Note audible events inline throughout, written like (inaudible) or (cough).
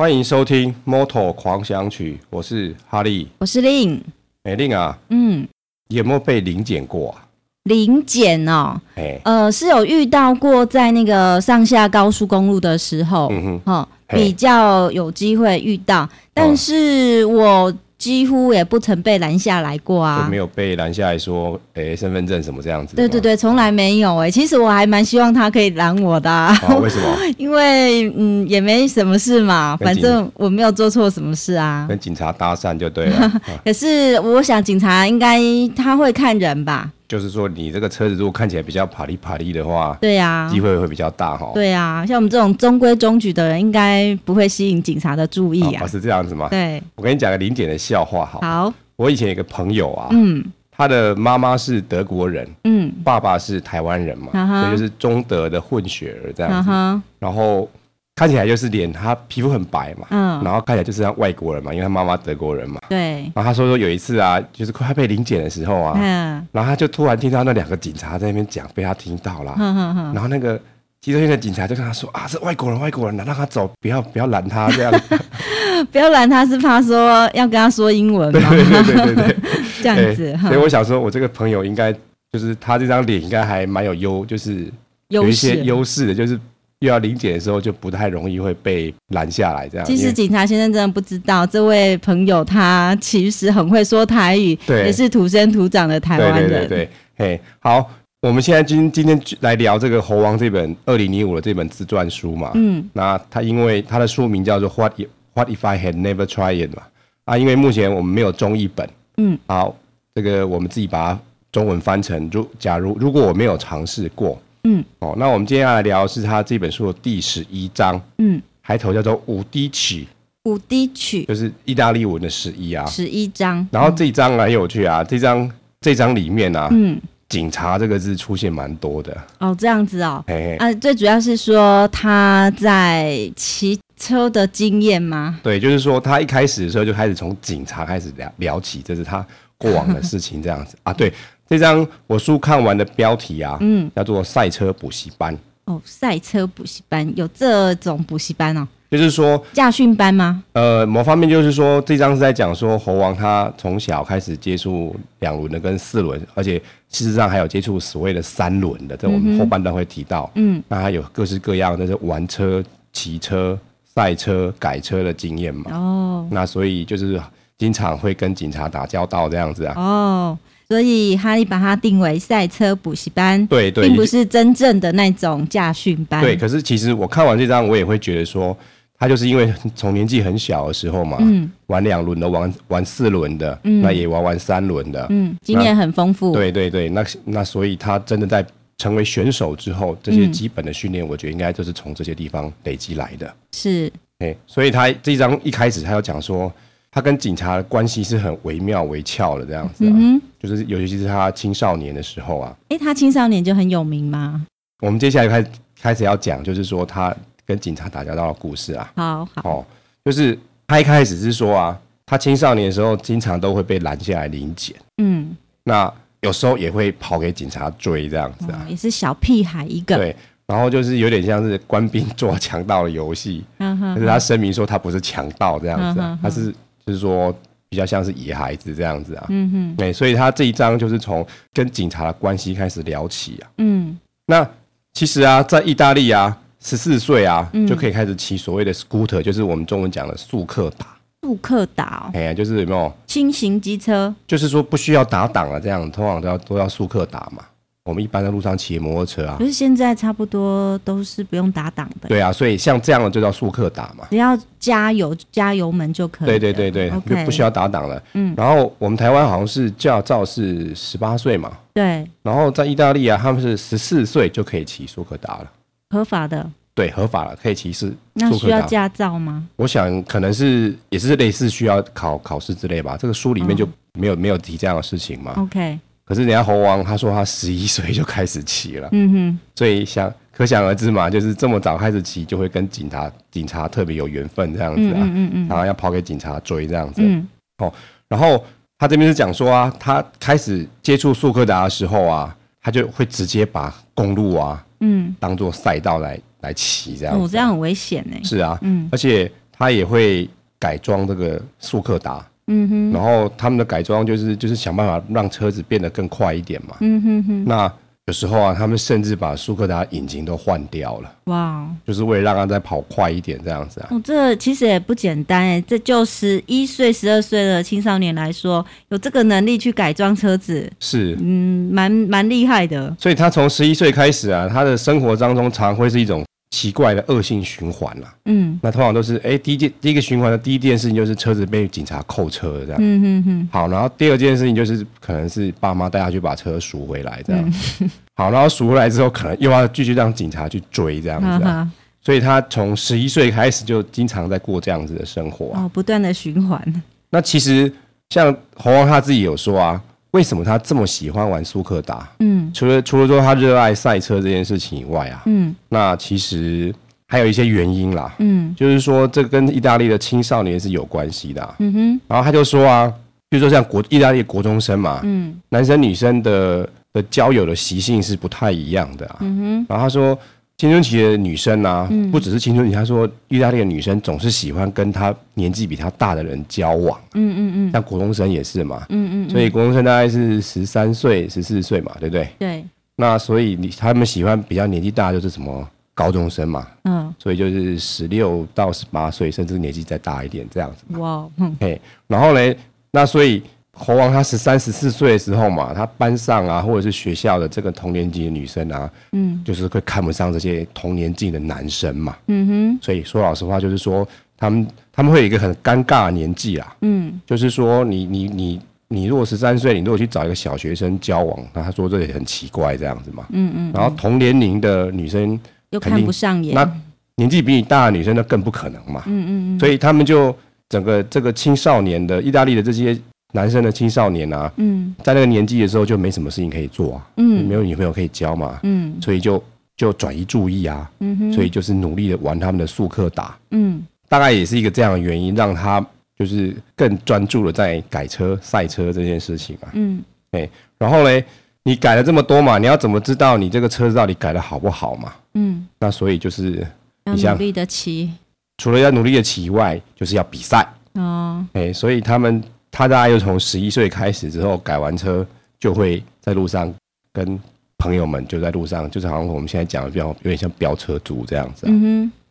欢迎收听《Moto 狂想曲》，我是哈利，我是令。哎，令啊，嗯，有没有被零检过啊？零检哦，哎，呃，是有遇到过，在那个上下高速公路的时候，嗯哼，哦，比较有机会遇到，但是我。几乎也不曾被拦下来过啊，就没有被拦下来说，哎、欸，身份证什么这样子？对对对，从来没有哎、欸。其实我还蛮希望他可以拦我的、为什么？(laughs) 因为嗯，也没什么事嘛，反正我没有做错什么事啊。跟警察搭讪就对了。(laughs) 可是我想警察应该他会看人吧。就是说，你这个车子如果看起来比较啪哩啪哩的话，对呀、啊，机会会比较大哈。对呀、啊，像我们这种中规中矩的人，应该不会吸引警察的注意啊。哦、是这样子吗？对，我跟你讲个零点的笑话好。好，我以前有个朋友啊，嗯，他的妈妈是德国人，嗯，爸爸是台湾人嘛，嗯、所以就是中德的混血儿这样子，嗯、然后。看起来就是脸，他皮肤很白嘛，嗯，然后看起来就是像外国人嘛，因为他妈妈德国人嘛，对。然后他说说有一次啊，就是快被临检的时候啊，嗯，然后他就突然听到那两个警察在那边讲，被他听到了，嗯嗯嗯，然后那个机车院的警察就跟他说啊，是外国人，外国人，让他走，不要不要拦他这样，(laughs) 不要拦他是怕说要跟他说英文吗？对对对对对，(laughs) 这样子、欸。所以我想说，我这个朋友应该就是他这张脸应该还蛮有优，就是有一些优势的，就是。又要临检的时候，就不太容易会被拦下来。这样，其实警察先生真的不知道，这位朋友他其实很会说台语，对，也是土生土长的台湾人。对对对对，嘿，好，我们现在今今天来聊这个《猴王》这本二零零五的这本自传书嘛。嗯，那他因为他的书名叫做《What If What If I Had Never Tried》嘛。啊，因为目前我们没有中译本。嗯，好，这个我们自己把它中文翻成，如假如如果我没有尝试过。嗯，哦，那我们今天要来聊的是他这本书的第十一章，嗯，开头叫做五滴曲，五滴曲。就是意大利文的十一啊，十一章。然后这一章很有趣啊，这章这章里面啊，嗯，警察这个字出现蛮多的。哦，这样子哦，嘿嘿。啊，最主要是说他在骑车的经验吗？对，就是说他一开始的时候就开始从警察开始聊聊起，这是他过往的事情这样子啊，对。这张我书看完的标题啊，嗯，叫做赛车补习班。哦，赛车补习班有这种补习班哦，就是说驾训班吗？呃，某方面就是说，这张是在讲说猴王他从小开始接触两轮的跟四轮，而且事实上还有接触所谓的三轮的，这我们后半段会提到。嗯，那他有各式各样的是玩车、骑车、赛车、改车的经验嘛。哦，那所以就是经常会跟警察打交道这样子啊。哦。所以哈利把它定为赛车补习班，对对，并不是真正的那种驾训班。对，可是其实我看完这张，我也会觉得说，他就是因为从年纪很小的时候嘛，嗯，玩两轮的，玩玩四轮的，嗯，那也玩玩三轮的，嗯，经验很丰富。对对对，那那所以他真的在成为选手之后，这些基本的训练，我觉得应该就是从这些地方累积来的。是，哎，所以他这一张一开始他要讲说。他跟警察的关系是很惟妙惟肖的，这样子、啊，嗯、就是尤其是他青少年的时候啊。哎、欸，他青少年就很有名吗？我们接下来开始开始要讲，就是说他跟警察打交道的故事啊。好好，哦，就是他一开始是说啊，他青少年的时候经常都会被拦下来临检，嗯，那有时候也会跑给警察追这样子啊，哦、也是小屁孩一个。对，然后就是有点像是官兵做强盗的游戏，嗯哼，可是他声明说他不是强盗这样子、啊，嗯、他是。就是说，比较像是野孩子这样子啊，嗯哼，对，所以他这一章就是从跟警察的关系开始聊起啊，嗯，那其实啊，在意大利啊，十四岁啊、嗯、就可以开始骑所谓的 scooter，就是我们中文讲的速克达，速克达哦，哎呀，就是有没有？轻型机车，就是说不需要打档啊，这样通常都要都要速克达嘛。我们一般在路上骑摩托车啊，可是现在差不多都是不用打档的。对啊，所以像这样的就叫速克打嘛，只要加油加油门就可以。对对对对，okay, 就不需要打档了。嗯，然后我们台湾好像是驾照是十八岁嘛，对。然后在意大利啊，他们是十四岁就可以骑速克达了，合法的。对，合法了，可以骑是。那需要驾照吗？我想可能是也是类似需要考考试之类吧。这个书里面就没有、哦、没有提这样的事情嘛。OK。可是人家猴王他说他十一岁就开始骑了，嗯哼，所以想可想而知嘛，就是这么早开始骑，就会跟警察警察特别有缘分这样子啊，嗯嗯嗯，然后要跑给警察追这样子，嗯，哦，然后他这边是讲说啊，他开始接触速克达的时候啊，他就会直接把公路啊，嗯，当做赛道来来骑这样子，哦，这样很危险呢。是啊，嗯，而且。他也会改装这个速克达。嗯哼，然后他们的改装就是就是想办法让车子变得更快一点嘛。嗯哼哼。那有时候啊，他们甚至把舒克达引擎都换掉了。哇，就是为了让它再跑快一点这样子啊。哦，这其实也不简单哎，这就十一岁、十二岁的青少年来说，有这个能力去改装车子，是嗯，蛮蛮厉害的。所以他从十一岁开始啊，他的生活当中常会是一种。奇怪的恶性循环了，嗯，那通常都是，哎、欸，第一件第一个循环的第一件事情就是车子被警察扣车这样，嗯哼哼，好，然后第二件事情就是可能是爸妈带他去把车赎回来这样，嗯、(laughs) 好，然后赎回来之后，可能又要继续让警察去追这样子，所以他从十一岁开始就经常在过这样子的生活，哦，不断的循环。那其实像侯王他自己有说啊。为什么他这么喜欢玩苏克达？嗯，除了除了说他热爱赛车这件事情以外啊，嗯，那其实还有一些原因啦，嗯，就是说这跟意大利的青少年是有关系的，嗯哼，然后他就说啊，比如说像国意大利国中生嘛，嗯，男生女生的的交友的习性是不太一样的啊，嗯哼，然后他说。青春期的女生啊，嗯、不只是青春期，她说意大利的女生总是喜欢跟她年纪比她大的人交往。嗯嗯嗯，像国中生也是嘛。嗯嗯，嗯，所以国中生大概是十三岁、十四岁嘛，对不对？对。那所以你他们喜欢比较年纪大，就是什么高中生嘛。嗯。所以就是十六到十八岁，甚至年纪再大一点这样子。哇。嗯。嘿，然后呢，那所以。侯王他十三十四岁的时候嘛，他班上啊，或者是学校的这个同年级的女生啊，嗯，就是会看不上这些同年纪的男生嘛，嗯哼，所以说老实话，就是说他们他们会有一个很尴尬的年纪啦，嗯，就是说你你你你如果十三岁，你如果去找一个小学生交往，那他说这也很奇怪这样子嘛，嗯嗯，然后同年龄的女生又看不上眼，那年纪比你大的女生那更不可能嘛，嗯嗯嗯，所以他们就整个这个青少年的意大利的这些。男生的青少年啊，嗯，在那个年纪的时候就没什么事情可以做啊，嗯，没有女朋友可以交嘛，嗯，所以就就转移注意啊，嗯哼，所以就是努力的玩他们的速克达，嗯，大概也是一个这样的原因，让他就是更专注的在改车赛车这件事情啊，嗯，哎，然后嘞，你改了这么多嘛，你要怎么知道你这个车子到底改的好不好嘛？嗯，那所以就是你要努力的骑，除了要努力的骑以外，就是要比赛。哦，哎，所以他们。他大概又从十一岁开始之后改完车，就会在路上跟朋友们就在路上，就是好像我们现在讲的比较有点像飙车族这样子。嗯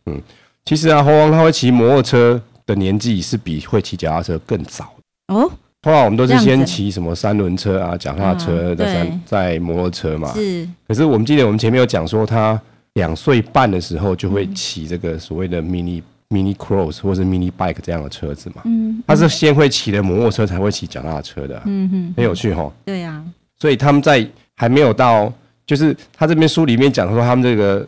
哼，嗯，其实啊，猴王他会骑摩托车的年纪是比会骑脚踏车更早哦。通常我们都是先骑什么三轮车啊、脚踏车再三在摩托车嘛。是。可是我们记得我们前面有讲说，他两岁半的时候就会骑这个所谓的 mini。Mini Cross 或是 Mini Bike 这样的车子嘛，嗯，他是先会骑的摩托车才会骑脚踏车的，啊，嗯哼，很有趣哈。对呀，啊，所以他们在还没有到，就是他这边书里面讲说他们这个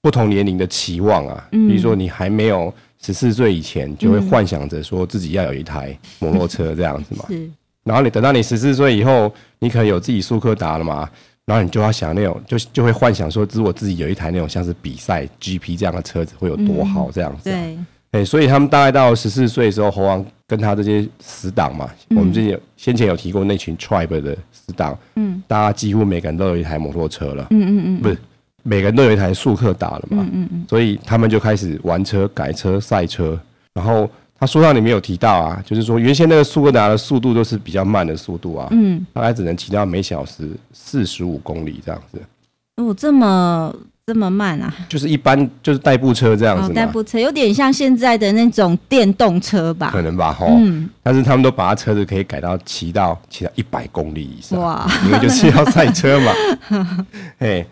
不同年龄的期望啊，嗯，比如说你还没有十四岁以前，就会幻想着说自己要有一台摩托车这样子嘛，是，然后你等到你十四岁以后，你可能有自己速克达了嘛。然后你就要想那种，就就会幻想说，如果自己有一台那种像是比赛 GP 这样的车子，会有多好这样子，啊。嗯。对，哎，所以他们大概到十四岁的时候，猴王跟他这些死党嘛，嗯，我们之前先前有提过那群 Tribe 的死党，嗯，大家几乎每个人都有一台摩托车了，嗯嗯嗯，不是每个人都有一台速克达了嘛，嗯嗯嗯，所以他们就开始玩车、改车、赛车，然后。他书上里面有提到啊，就是说原先那个苏格达的速度都是比较慢的速度啊，嗯，大概只能骑到每小时四十五公里这样子。哦，这么这么慢啊？就是一般就是代步车这样子。代步车有点像现在的那种电动车吧？可能吧，吼。嗯。但是他们都把他车子可以改到骑到骑到一百公里以上，哇！因为就是要赛车嘛。(laughs) 哎，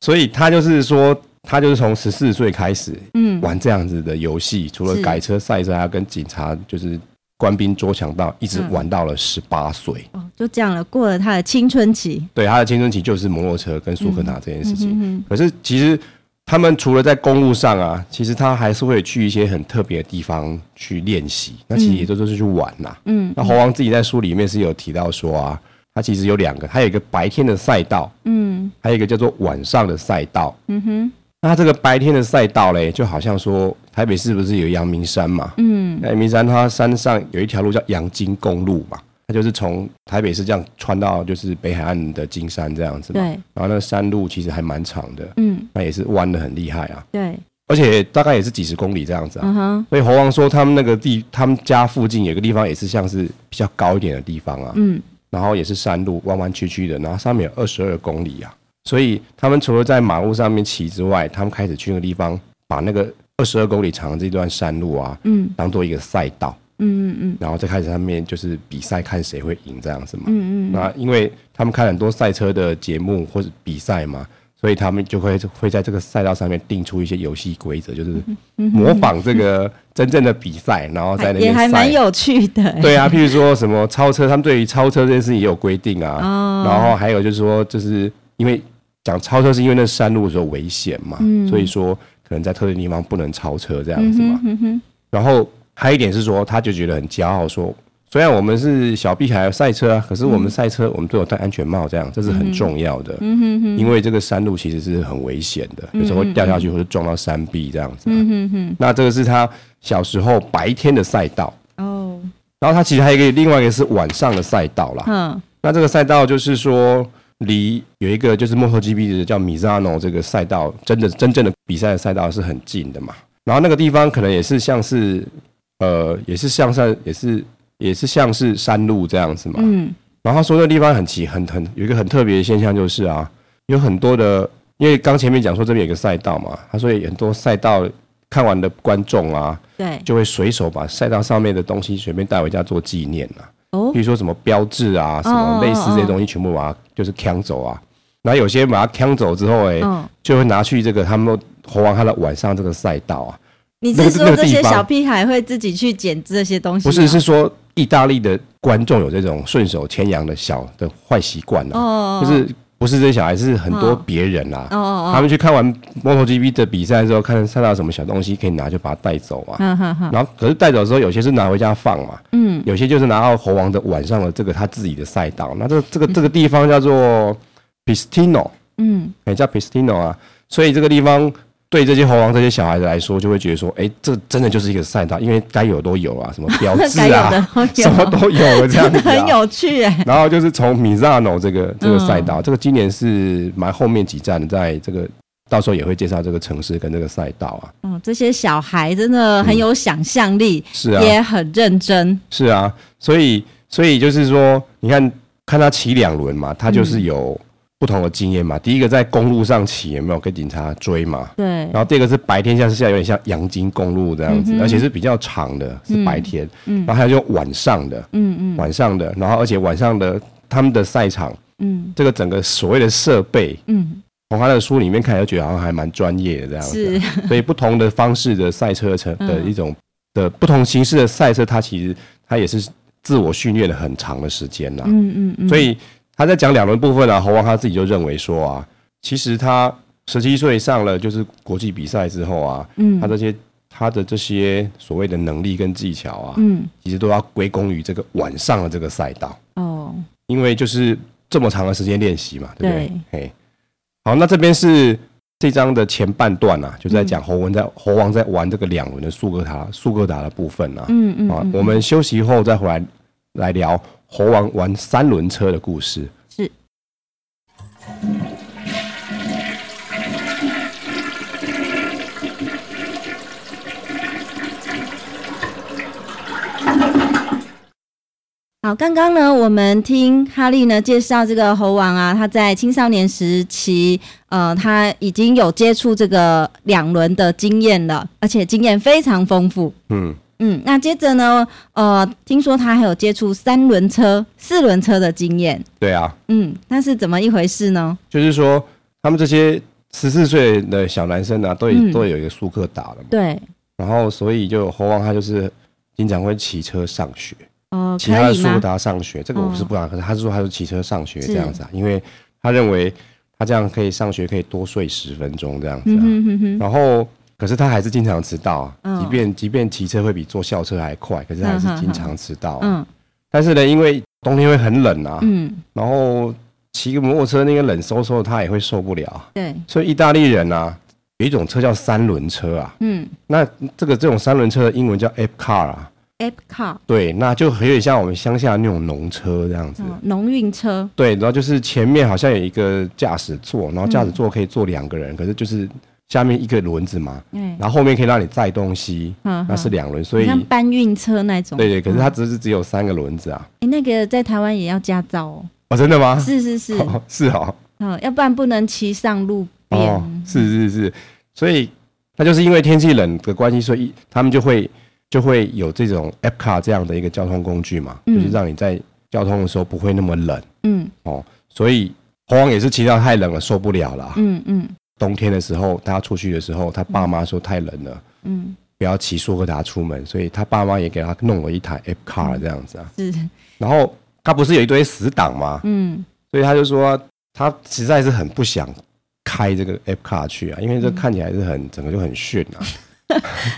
所以他就是说。他就是从十四岁开始，嗯，玩这样子的游戏，除了改车、赛车，还要跟警察就是官兵捉强盗，一直玩到了十八岁。哦，就这样了，过了他的青春期。对，他的青春期就是摩托车跟苏克达这件事情嗯。可是其实他们除了在公路上啊，其实他还是会去一些很特别的地方去练习。那其实也都是去玩呐。嗯。那猴王自己在书里面是有提到说啊，他其实有两个，他有一个白天的赛道，嗯，还有一个叫做晚上的赛道。嗯哼。那这个白天的赛道嘞，就好像说台北市不是有阳明山嘛？嗯，阳明山它山上有一条路叫阳金公路嘛，它就是从台北市这样穿到就是北海岸的金山这样子嘛。对。然后那个山路其实还蛮长的，嗯，那也是弯的很厉害啊。对。而且大概也是几十公里这样子啊。Uh-huh. 所以猴王说他们那个地，他们家附近有个地方也是像是比较高一点的地方啊。嗯。然后也是山路，弯弯曲曲的，然后上面有二十二公里啊。所以他们除了在马路上面骑之外，他们开始去那个地方，把那个二十二公里长的这段山路啊，嗯，当做一个赛道。嗯嗯嗯。然后再开始上面就是比赛，看谁会赢这样子嘛。嗯嗯。那因为他们看很多赛车的节目或者比赛嘛。所以他们就会会在这个赛道上面定出一些游戏规则，就是模仿这个真正的比赛，然后在那边也还蛮有趣的。对啊，譬如说什么超车，他们对于超车这件事情也有规定啊。哦。然后还有就是说，就是因为讲超车是因为那山路的时候危险嘛，所以说可能在特定地方不能超车这样子嘛。然后还有一点是说，他就觉得很骄傲说。虽然我们是小屁孩赛车啊，可是我们赛车我们都有戴安全帽，这样这是很重要的。嗯哼哼。因为这个山路其实是很危险的，有时候会掉下去或者撞到山壁这样子。嗯哼哼。那这个是他小时候白天的赛道。哦。然后他其实还有一个另外一个是晚上的赛道啦。嗯。那这个赛道就是说，离有一个就是 MotoGP 的叫 Misano 这个赛道，真的真正的比赛的赛道是很近的嘛。然后那个地方可能也是像是呃，也是像是也是。也是像是山路这样子嘛，嗯，然后他说那个地方很奇，很很有一个很特别的现象，就是啊，有很多的，因为刚前面讲说这边有个赛道嘛，他说有很多赛道看完的观众啊，对，就会随手把赛道上面的东西随便带回家做纪念啊，哦，比如说什么标志啊，什么类似这些东西，全部把它就是抢走啊，然后有些把它抢走之后，哎，就会拿去这个他们猴王他的晚上这个赛道啊，你是说这些小屁孩会自己去捡这些东西？不是，是说。意大利的观众有这种顺手牵羊的小的坏习惯哦，就是不是这些小孩，是很多别人啊。哦哦，他们去看完 MotoGP 的比赛之后，看看到什么小东西可以拿，就把它带走啊。然后可是带走的时候，有些是拿回家放嘛。嗯。有些就是拿到猴王的晚上的这个他自己的赛道。那这这个这个地方叫做 Pistino。嗯。哎，叫 Pistino 啊。所以这个地方。对这些猴王这些小孩子来说，就会觉得说，哎，这真的就是一个赛道，因为该有都有啊，什么标 (laughs) 志啊，什么都有了，这样子、啊、(laughs) 很有趣哎。然后就是从米萨诺这个这个赛道，嗯、这个今年是蛮后面几站，在这个到时候也会介绍这个城市跟这个赛道啊。嗯，这些小孩真的很有想象力，嗯、是啊，也很认真，是啊。所以所以就是说，你看看他骑两轮嘛，他就是有。嗯不同的经验嘛，第一个在公路上骑有没有跟警察追嘛？对。然后第二个是白天，像是现在有点像阳金公路这样子，嗯、而且是比较长的，是白天。嗯。然后还有就晚上的，嗯嗯，晚上的，然后而且晚上的他们的赛场，嗯，这个整个所谓的设备，嗯，从他的书里面看，就觉得好像还蛮专业的这样子。是。所以不同的方式的赛车车的一种的不同形式的赛车，它其实它也是自我训练了很长的时间呐。嗯嗯嗯。所以。他在讲两轮部分啊，猴王他自己就认为说啊，其实他十七岁上了就是国际比赛之后啊，嗯，他这些他的这些所谓的能力跟技巧啊，嗯，其实都要归功于这个晚上的这个赛道。哦，因为就是这么长的时间练习嘛，对不对？嘿，好，那这边是这章的前半段啊，就是在讲猴王在猴王在玩这个两轮的速克达速克达的部分啊，嗯嗯，啊，我们休息后再回来来聊。猴王玩三轮车的故事是。好，刚刚呢，我们听哈利呢介绍这个猴王啊，他在青少年时期，呃，他已经有接触这个两轮的经验了，而且经验非常丰富。嗯。嗯，那接着呢？呃，听说他还有接触三轮车、四轮车的经验。对啊。嗯，那是怎么一回事呢？就是说，他们这些十四岁的小男生啊，都有、嗯、都有一个速克达了嘛。对。然后，所以就猴王他就是经常会骑车上学。哦。骑他的速克达上学，这个我是不知道，可是他是说他是骑车上学这样子啊，因为他认为他这样可以上学可以多睡十分钟这样子啊。嗯哼哼哼。然后。可是他还是经常迟到啊，即便即便骑车会比坐校车还快，可是还是经常迟到。嗯，但是呢，因为冬天会很冷啊，嗯，然后骑个摩托车那个冷飕飕，他也会受不了。对，所以意大利人啊，有一种车叫三轮车啊，嗯，那这个这种三轮车的英文叫 app Car 啊。，app car，对，那就有点像我们乡下那种农车这样子，农运车。对，然后就是前面好像有一个驾驶座，然后驾驶座可以坐两个人，可是就是下面一个轮子嘛，嗯，然后后面可以让你载东西，嗯，那是两轮，所以像搬运车那种。对对，可是它只是只有三个轮子啊。哎，那个在台湾也要驾照哦。哦，真的吗？是是是，(laughs) 是哦。嗯，要不然不能骑上路边。哦，是是是，所以那就是因为天气冷的关系，所以他们就会就会有这种 Epcar 这样的一个交通工具嘛，就是让你在交通的时候不会那么冷。嗯，哦，所以猴王也是骑到太冷了，受不了了。嗯嗯。冬天的时候，他出去的时候，他爸妈说太冷了，嗯，不要骑速克达出门，所以他爸妈也给他弄了一台 F car 这样子啊。是。然后他不是有一堆死党吗？嗯。所以他就说他实在是很不想开这个 F car 去啊，因为这看起来是很整个就很炫啊，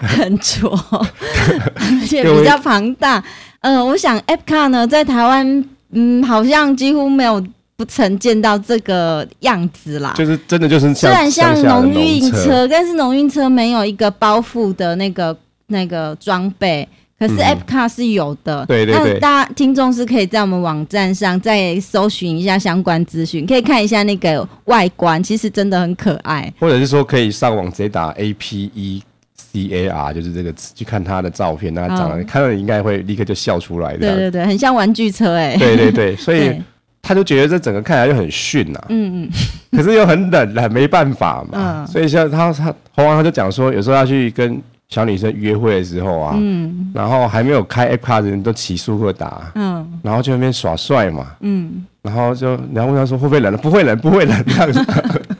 很挫，(laughs) 而且比较庞大。嗯、呃，我想 F car 呢，在台湾，嗯，好像几乎没有。不曾见到这个样子啦，就是真的就是虽然像农运车，但是农运车没有一个包覆的那个那个装备，可是 F Car 是有的。嗯、对对对，大家听众是可以在我们网站上再搜寻一下相关资讯，可以看一下那个外观，其实真的很可爱。或者是说可以上网直接打 A P E C A R，就是这个词去看它的照片，那长得、嗯、看到你应该会立刻就笑出来的。对对对，很像玩具车哎、欸。对对对，所以。(laughs) 他就觉得这整个看起来就很逊呐、啊，嗯嗯，可是又很冷，很没办法嘛，嗯、所以像他他猴王他就讲说，有时候要去跟小女生约会的时候啊，嗯，然后还没有开 car 的人都骑速克达，嗯，然后就那边耍帅嘛，嗯，然后就然后问他说会不会冷？不会冷，不会冷这样子，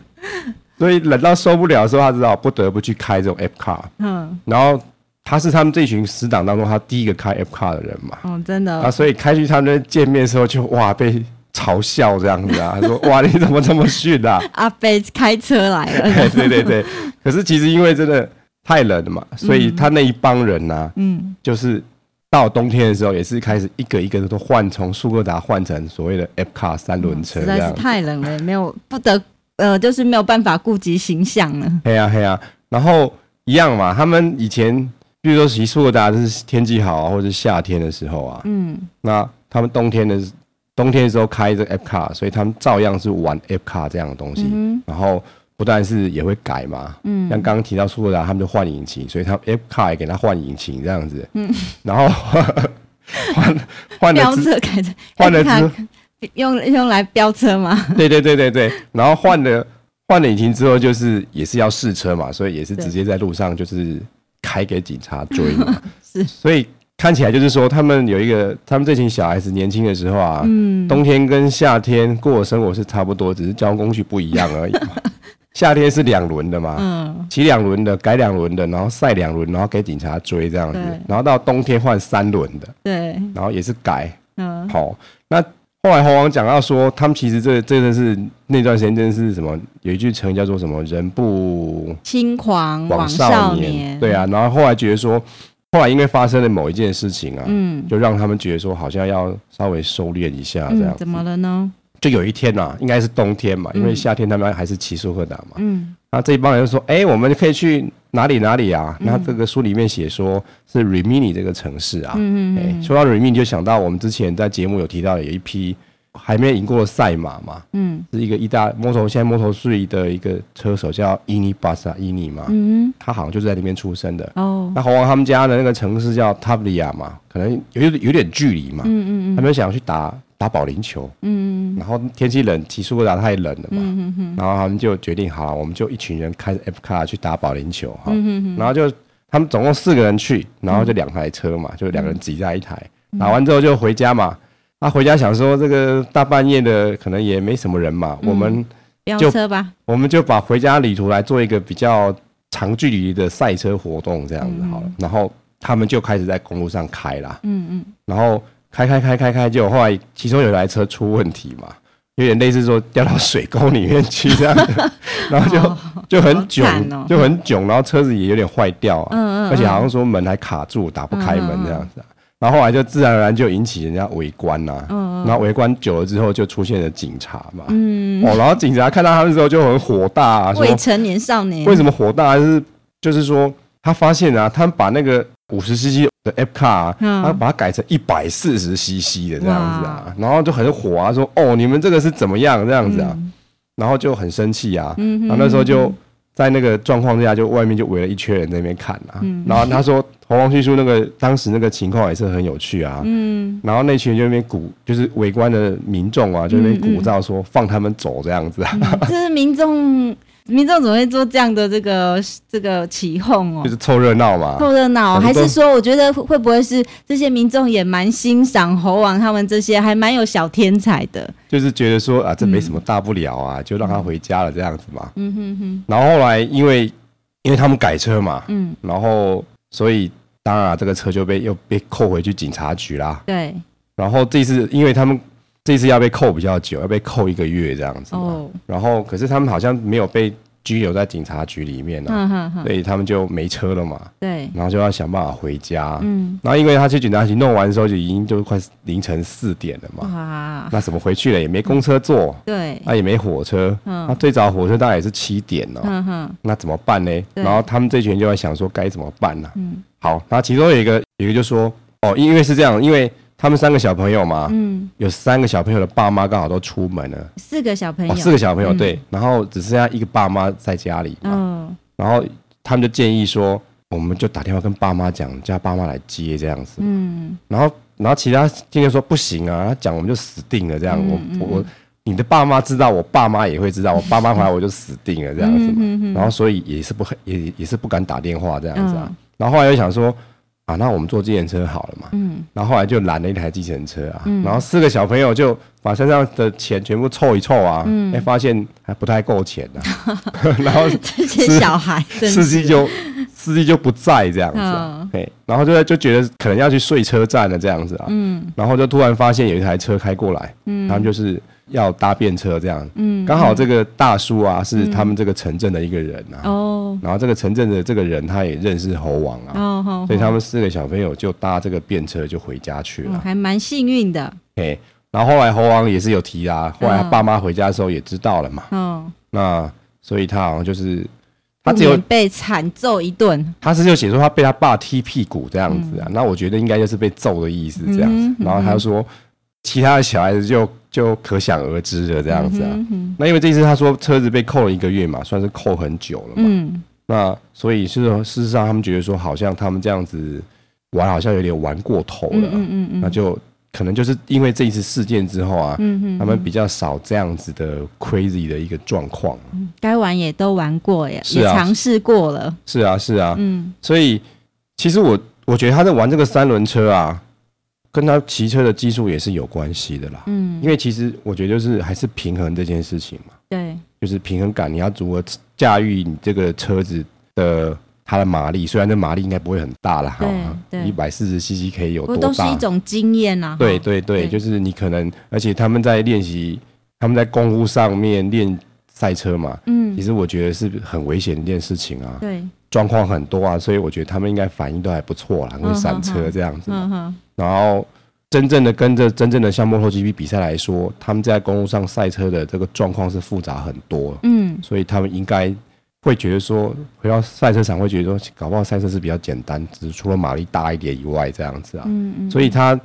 (laughs) 所以冷到受不了的时候，他知道不得不去开这种 F car，嗯，然后他是他们这群死党当中他第一个开 F car 的人嘛，哦，真的，啊，所以开去他们见面的时候就哇被。嘲笑这样子啊，他说：“哇，你怎么这么逊啊？”阿飞开车来了。对对对，可是其实因为真的太冷了嘛，所以他那一帮人呢、啊，嗯，就是到冬天的时候也是开始一个一个都换，从速克达换成所谓的 F car 三轮车，实在是太冷了，没有不得呃，就是没有办法顾及形象了。嘿呀嘿呀，然后一样嘛，他们以前比如说骑速克达是天气好啊，或者是夏天的时候啊，嗯，那他们冬天的。冬天的时候开这个 F car，所以他们照样是玩 F car 这样的东西，嗯、然后不但是也会改嘛，嗯，像刚刚提到苏格达，他们就换引擎，所以他们 F car 也给他换引擎这样子，嗯，然后 (laughs) 换换了飙车改成换了之用用来飙车吗？对对对对对，然后换了换了引擎之后，就是也是要试车嘛，所以也是直接在路上就是开给警察追嘛，(laughs) 是，所以。看起来就是说，他们有一个，他们这群小孩子年轻的时候啊，嗯，冬天跟夏天过的生活是差不多，只是交通工具不一样而已。(laughs) 夏天是两轮的嘛，嗯，骑两轮的，改两轮的，然后赛两轮，然后给警察追这样子，然后到冬天换三轮的，对，然后也是改，嗯，好。那后来猴王讲到说，他们其实这真的是那段时间真的是什么？有一句成语叫做什么？人不轻狂枉少年，对啊。然后后来觉得说。后来因为发生了某一件事情啊，嗯，就让他们觉得说好像要稍微收敛一下这样、嗯。怎么了呢？就有一天呐、啊，应该是冬天嘛，因为夏天他们还是骑速克达嘛，嗯，那这一帮人就说，哎、欸，我们可以去哪里哪里啊？那、嗯、这个书里面写说是 Rimini 这个城市啊，嗯嗯嗯，说到 Rimini 就想到我们之前在节目有提到有一批。还没赢过赛马嘛？嗯，是一个意大摩托，现在 Moto3 的一个车手叫伊尼巴萨伊尼嘛。嗯，他好像就是在那边出生的。哦，那猴王他们家的那个城市叫塔布利亚嘛，可能有有点距离嘛。嗯嗯嗯，他们想要去打打保龄球。嗯嗯，然后天气冷，骑速不达太冷了嘛。嗯嗯，然后他们就决定，好了，我们就一群人开着 F car 去打保龄球哈。嗯嗯，然后就他们总共四个人去，然后就两台车嘛，就两个人挤在一台，打完之后就回家嘛。他回家想说，这个大半夜的可能也没什么人嘛，嗯、我们就飙车吧，我们就把回家旅途来做一个比较长距离的赛车活动，这样子好了。嗯、然后他们就开始在公路上开啦，嗯嗯，然后开开开开开，就后来其中有一台车出问题嘛，有点类似说掉到水沟里面去这样子，(laughs) 然后就、哦、就很囧，哦、就很囧，然后车子也有点坏掉啊，嗯嗯，而且好像说门还卡住，打不开门这样子。然后后来就自然而然就引起人家围观呐、啊，嗯、然后围观久了之后就出现了警察嘛，嗯、哦，然后警察看到他们之后就很火大、啊，未成年少年。为什么火大？就是就是说他发现啊，他们把那个五十 cc 的 F 啊嗯、他把它改成一百四十 cc 的这样子啊，然后就很火啊，说哦，你们这个是怎么样？这样子啊，嗯、然后就很生气啊，然后那时候就在那个状况之下，就外面就围了一圈人在那边看啊。嗯、然后他说，洪王叙述那个当时那个情况也是很有趣啊。嗯。然后那群人就那边鼓，就是围观的民众啊，就那边鼓噪说放他们走这样子啊。嗯、这是民众。民众怎么会做这样的这个这个起哄哦？就是凑热闹嘛，凑热闹，还是说，我觉得会不会是这些民众也蛮欣赏猴王他们这些还蛮有小天才的？就是觉得说啊，这没什么大不了啊，嗯、就让他回家了这样子嘛。嗯哼哼。然后后来因为因为他们改车嘛，嗯，然后所以当然、啊、这个车就被又被扣回去警察局啦。对。然后这次因为他们。这次要被扣比较久，要被扣一个月这样子。哦。然后，可是他们好像没有被拘留在警察局里面呢，啊，所以他们就没车了嘛。对。然后就要想办法回家。嗯。然后，因为他去警察局弄完的时候，就已经就快凌晨四点了嘛。哇。那怎么回去了？也没公车坐。对。那也没火车。嗯。那最早火车大概也是七点了。嗯哼。那怎么办呢？然后他们这群人就在想说该怎么办呢？嗯。好，那其中有一个，有一个就说，哦，因为是这样，因为。他们三个小朋友嘛，嗯，有三个小朋友的爸妈刚好都出门了，四个小朋友，四个小朋友对，然后只剩下一个爸妈在家里嘛，然后他们就建议说，我们就打电话跟爸妈讲，叫爸妈来接这样子，嗯，然后然后其他今天说不行啊，他讲我们就死定了这样，我我你的爸妈知道，我爸妈也会知道，我爸妈回来我就死定了这样子嘛，然后所以也是不也也是不敢打电话这样子啊，然后后来又想说。啊，那我们坐计程车好了嘛。嗯。然后后来就拦了一台计程车啊。嗯。然后四个小朋友就把身上的钱全部凑一凑啊。嗯。哎，发现还不太够钱呢。(laughs) 然后这些小孩，(laughs) 司机就司机就不在这样子。嗯。嘿，然后就就觉得可能要去睡车站了这样子啊。嗯。然后就突然发现有一台车开过来。嗯。他们就是。要搭便车这样，嗯，刚好这个大叔啊是他们这个城镇的一个人啊，哦，然后这个城镇的这个人他也认识猴王啊，哦，所以他们四个小朋友就搭这个便车就回家去了，还蛮幸运的。哎，然后后来猴王也是有提啊，后来他爸妈回家的时候也知道了嘛，嗯，那所以他好像就是他只有被惨揍一顿，他是就写说他被他爸踢屁股这样子啊，那我觉得应该就是被揍的意思这样子，然后他就说。其他的小孩子就就可想而知了，这样子啊。那因为这次他说车子被扣了一个月嘛，算是扣很久了嘛。嗯。那所以是说，事实上他们觉得说，好像他们这样子玩，好像有点玩过头了。嗯嗯，嗯，嗯那就可能就是因为这一次事件之后啊，他们比较少这样子的 crazy 的一个状况。嗯。该玩也都玩过呀，也尝试过了。是啊，是啊。嗯。所以其实我我觉得他在玩这个三轮车啊。跟他骑车的技术也是有关系的啦，嗯，因为其实我觉得就是还是平衡这件事情嘛，对，就是平衡感，你要如何驾驭你这个车子的它的马力，虽然这马力应该不会很大啦，哈，一百四十 CC 可以有多大？都是一种经验啊，对对对，就是你可能，而且他们在练习，他们在功夫上面练赛车嘛，嗯，其实我觉得是很危险的一件事情啊，对，状况很多啊，所以我觉得他们应该反应都还不错啦，会闪车这样子，嗯哼。然后，真正的跟着真正的像 MotoGP 比赛来说，他们在公路上赛车的这个状况是复杂很多。嗯，所以他们应该会觉得说，回到赛车场会觉得说，搞不好赛车是比较简单，只是除了马力大一点以外，这样子啊。嗯嗯。所以他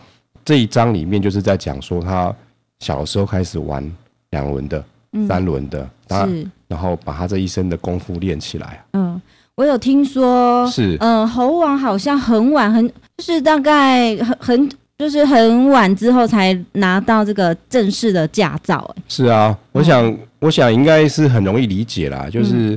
这一章里面就是在讲说，他小时候开始玩两轮的、三轮的，是，然后把他这一生的功夫练起来。嗯，我有听说，是，嗯，猴王好像很晚很。就是大概很很就是很晚之后才拿到这个正式的驾照，哎，是啊，我想、嗯、我想应该是很容易理解啦，就是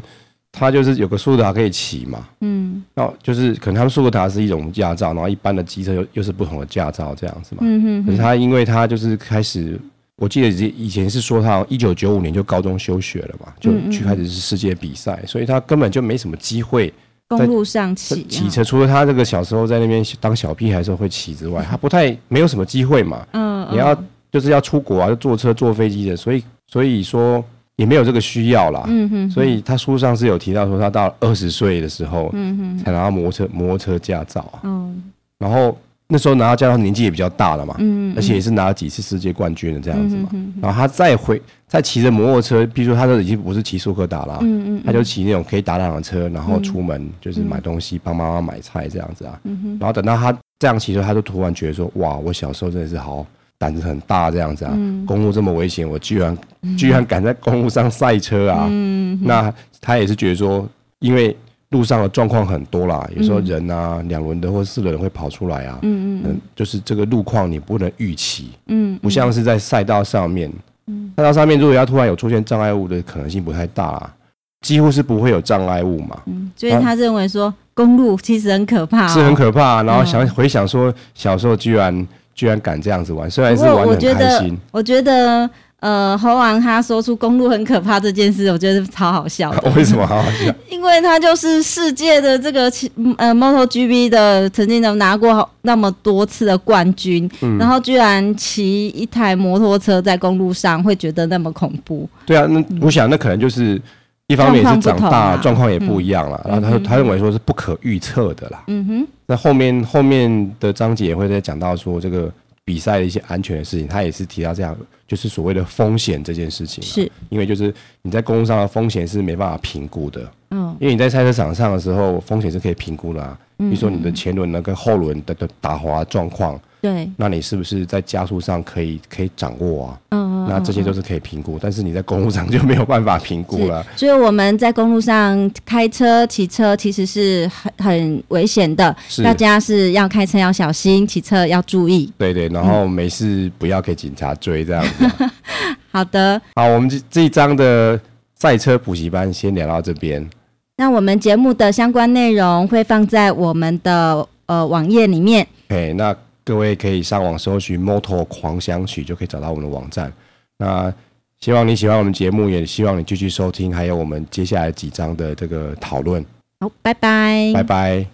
他就是有个速克达可以骑嘛，嗯，然后就是可能他们速克达是一种驾照，然后一般的机车又又是不同的驾照这样子嘛，嗯哼，可是他因为他就是开始，我记得以前是说他一九九五年就高中休学了嘛，就去开始是世界比赛，所以他根本就没什么机会。公路上骑骑车，除了他这个小时候在那边当小屁孩的时候会骑之外，(laughs) 他不太没有什么机会嘛。嗯，你要就是要出国啊，就坐车坐飞机的，所以所以说也没有这个需要啦。嗯哼，所以他书上是有提到说，他到二十岁的时候，嗯哼，才拿到摩托车摩托车驾照啊。嗯，然后。那时候拿到驾照年纪也比较大了嘛，嗯，而且也是拿了几次世界冠军的这样子嘛。然后他再回再骑着摩托车，比如说他都已经不是骑速克达了，嗯嗯，他就骑那种可以打档的车，然后出门就是买东西帮妈妈买菜这样子啊。然后等到他这样骑的时候，他就突然觉得说，哇，我小时候真的是好胆子很大这样子啊，嗯、公路这么危险，我居然 (laughs) 居然敢在公路上赛车啊！嗯、那他也是觉得说，因为路上的状况很多啦，有时候人啊，两轮的或四轮会跑出来啊，嗯嗯，就是这个路况你不能预期，嗯，不像是在赛道上面，嗯，赛道上面如果要突然有出现障碍物的可能性不太大啦，几乎是不会有障碍物嘛，嗯，所以他认为说公路其实很可怕，是很可怕，然后想回想说小时候居然。居然敢这样子玩，虽然是玩得很开心。我觉得，呃，猴王他说出公路很可怕这件事，我觉得超好笑的。(laughs) 为什么好好笑？(laughs) 因为他就是世界的这个呃 MotoGP 的曾经能拿过那么多次的冠军，嗯、然后居然骑一台摩托车在公路上会觉得那么恐怖。对啊，那我想那可能就是。一方面是长大，状况也不一样了，嗯、然后他他认为说是不可预测的啦。嗯哼。那后面后面的章节也会再讲到说这个比赛的一些安全的事情，他也是提到这样，就是所谓的风险这件事情。是。因为就是你在公路上的风险是没办法评估的。嗯。因为你在赛车场上的时候，风险是可以评估的啊。比如说你的前轮呢跟后轮的的打滑状况。对，那你是不是在加速上可以可以掌握啊？嗯，那这些都是可以评估，但是你在公路上就没有办法评估了。所以我们在公路上开车、骑车其实是很很危险的，是大家是要开车要小心，骑车要注意。对对，然后没事不要给警察追这样子。(laughs) 好的，好，我们这这一章的赛车补习班先聊到这边。那我们节目的相关内容会放在我们的呃网页里面。哎，那。各位可以上网搜寻《Motor 狂想曲》，就可以找到我们的网站。那希望你喜欢我们节目，也希望你继续收听，还有我们接下来几章的这个讨论。好，拜拜，拜拜。